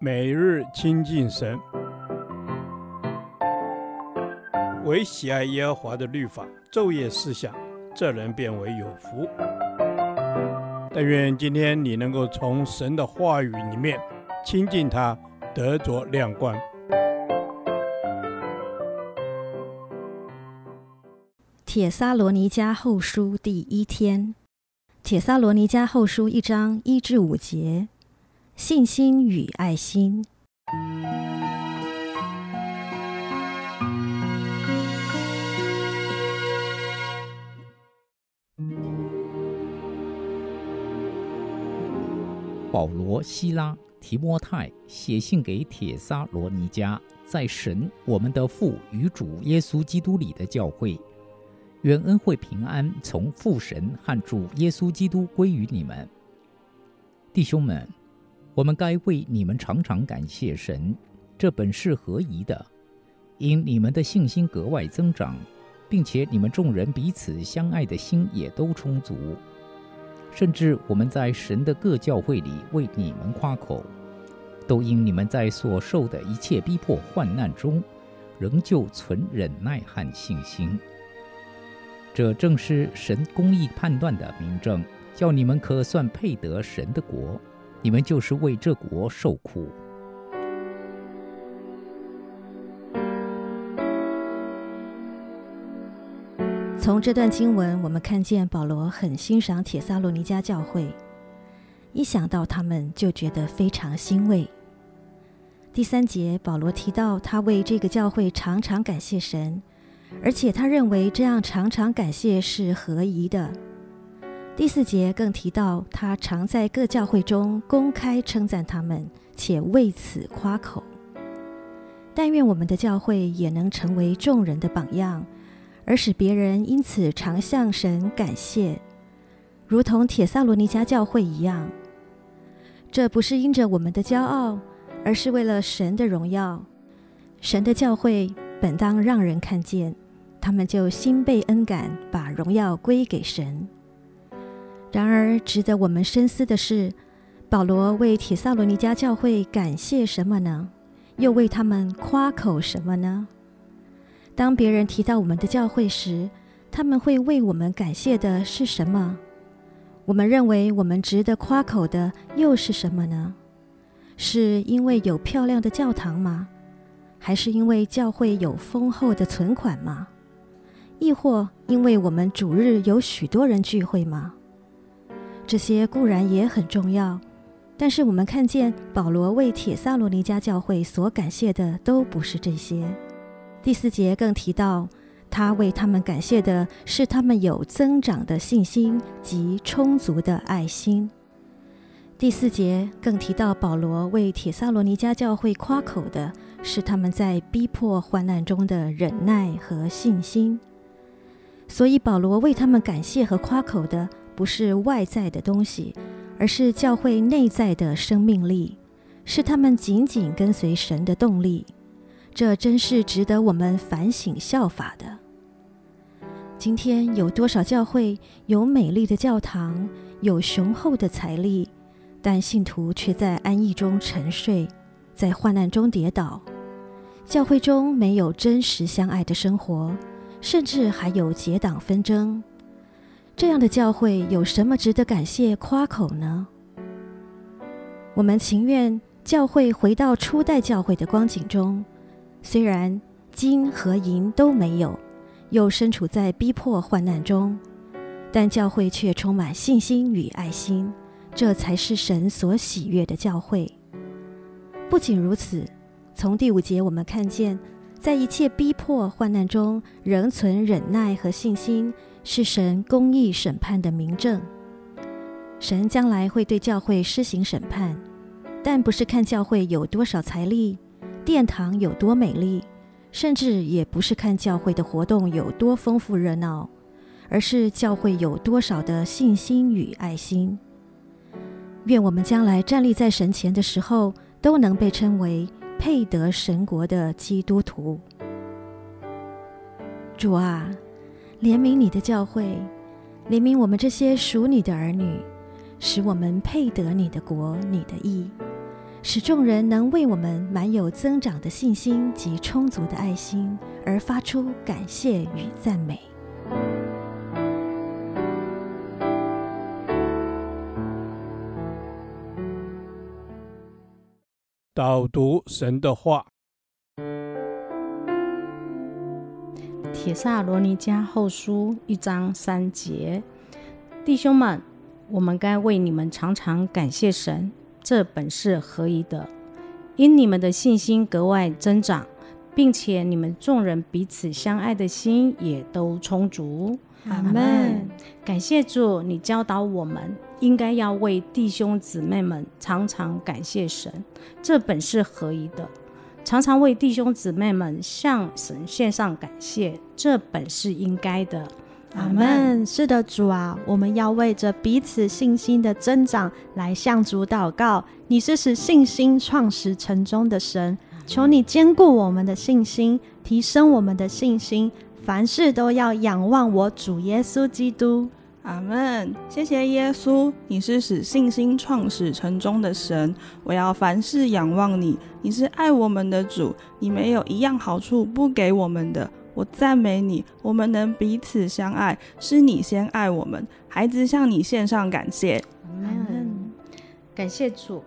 每日亲近神，唯喜爱耶和华的律法，昼夜思想，这人便为有福。但愿今天你能够从神的话语里面亲近他，得着亮光。铁萨罗尼迦后书第一天，铁萨罗尼迦后书一章一至五节。信心与爱心。保罗、西拉、提摩太写信给帖撒罗尼迦，在神我们的父与主耶稣基督里的教会，愿恩惠平安从父神和主耶稣基督归于你们，弟兄们。我们该为你们常常感谢神，这本是合宜的，因你们的信心格外增长，并且你们众人彼此相爱的心也都充足，甚至我们在神的各教会里为你们夸口，都因你们在所受的一切逼迫患难中，仍旧存忍耐和信心。这正是神公义判断的明证，叫你们可算配得神的国。你们就是为这国受苦。从这段经文，我们看见保罗很欣赏帖撒罗尼迦教会，一想到他们就觉得非常欣慰。第三节，保罗提到他为这个教会常常感谢神，而且他认为这样常常感谢是合宜的。第四节更提到，他常在各教会中公开称赞他们，且为此夸口。但愿我们的教会也能成为众人的榜样，而使别人因此常向神感谢，如同铁撒罗尼迦教会一样。这不是因着我们的骄傲，而是为了神的荣耀。神的教会本当让人看见，他们就心被恩感，把荣耀归给神。然而，值得我们深思的是，保罗为帖撒罗尼迦教会感谢什么呢？又为他们夸口什么呢？当别人提到我们的教会时，他们会为我们感谢的是什么？我们认为我们值得夸口的又是什么呢？是因为有漂亮的教堂吗？还是因为教会有丰厚的存款吗？亦或因为我们主日有许多人聚会吗？这些固然也很重要，但是我们看见保罗为铁萨罗尼迦教会所感谢的都不是这些。第四节更提到，他为他们感谢的是他们有增长的信心及充足的爱心。第四节更提到，保罗为铁萨罗尼迦教会夸口的是他们在逼迫患难中的忍耐和信心。所以保罗为他们感谢和夸口的。不是外在的东西，而是教会内在的生命力，是他们紧紧跟随神的动力。这真是值得我们反省效法的。今天有多少教会有美丽的教堂，有雄厚的财力，但信徒却在安逸中沉睡，在患难中跌倒。教会中没有真实相爱的生活，甚至还有结党纷争。这样的教会有什么值得感谢夸口呢？我们情愿教会回到初代教会的光景中，虽然金和银都没有，又身处在逼迫患难中，但教会却充满信心与爱心，这才是神所喜悦的教会。不仅如此，从第五节我们看见，在一切逼迫患难中，仍存忍耐和信心。是神公义审判的明证。神将来会对教会施行审判，但不是看教会有多少财力、殿堂有多美丽，甚至也不是看教会的活动有多丰富热闹，而是教会有多少的信心与爱心。愿我们将来站立在神前的时候，都能被称为配得神国的基督徒。主啊！怜悯你的教会，怜悯我们这些属你的儿女，使我们配得你的国、你的义，使众人能为我们满有增长的信心及充足的爱心而发出感谢与赞美。导读神的话，《帖撒罗尼迦后书》一章三节，弟兄们，我们该为你们常常感谢神。这本是合宜的，因你们的信心格外增长，并且你们众人彼此相爱的心也都充足。阿门。感谢主，你教导我们应该要为弟兄姊妹们常常感谢神，这本是合宜的。常常为弟兄姊妹们向神献上感谢，这本是应该的。阿门。是的，主啊，我们要为着彼此信心的增长来向主祷告。你是使信心创始成终的神，求你坚固我们的信心，提升我们的信心，凡事都要仰望我主耶稣基督。阿门。谢谢耶稣，你是使信心创始成终的神，我要凡事仰望你。你是爱我们的主，你没有一样好处不给我们的。我赞美你，我们能彼此相爱，是你先爱我们。孩子向你献上感谢，阿门。感谢主，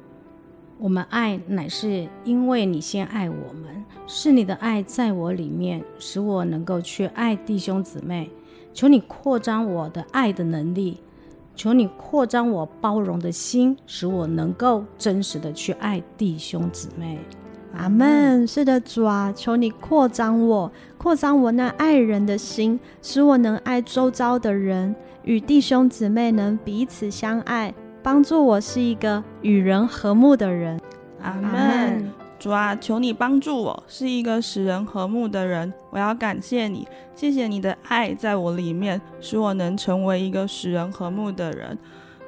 我们爱乃是因为你先爱我们，是你的爱在我里面，使我能够去爱弟兄姊妹。求你扩张我的爱的能力，求你扩张我包容的心，使我能够真实的去爱弟兄姊妹。阿们。是的，主啊，求你扩张我，扩张我那爱人的心，使我能爱周遭的人，与弟兄姊妹能彼此相爱，帮助我是一个与人和睦的人。阿门。主啊，求你帮助我是一个使人和睦的人。我要感谢你，谢谢你的爱在我里面，使我能成为一个使人和睦的人。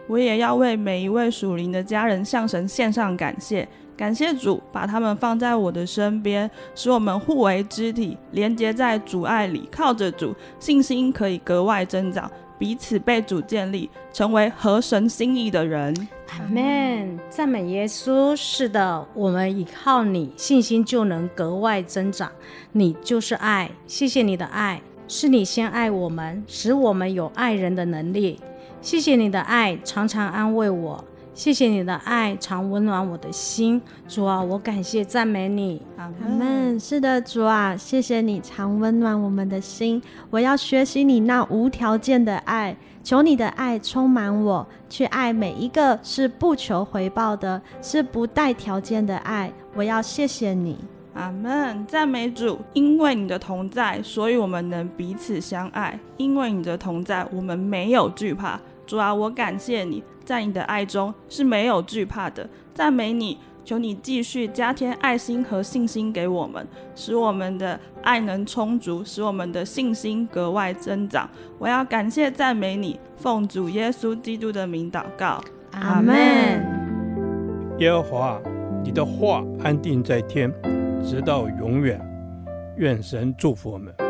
我也要为每一位属灵的家人向神献上感谢。感谢主，把他们放在我的身边，使我们互为肢体，连接在主爱里，靠着主，信心可以格外增长，彼此被主建立，成为合神心意的人。阿门。赞美耶稣。是的，我们依靠你，信心就能格外增长。你就是爱，谢谢你的爱，是你先爱我们，使我们有爱人的能力。谢谢你的爱，常常安慰我。谢谢你的爱，常温暖我的心。主啊，我感谢赞美你。阿门。是的，主啊，谢谢你常温暖我们的心。我要学习你那无条件的爱，求你的爱充满我，去爱每一个是不求回报的，是不带条件的爱。我要谢谢你。阿门。赞美主，因为你的同在，所以我们能彼此相爱。因为你的同在，我们没有惧怕。主啊，我感谢你。在你的爱中是没有惧怕的，赞美你，求你继续加添爱心和信心给我们，使我们的爱能充足，使我们的信心格外增长。我要感谢赞美你，奉主耶稣基督的名祷告，阿门。耶和华，你的话安定在天，直到永远。愿神祝福我们。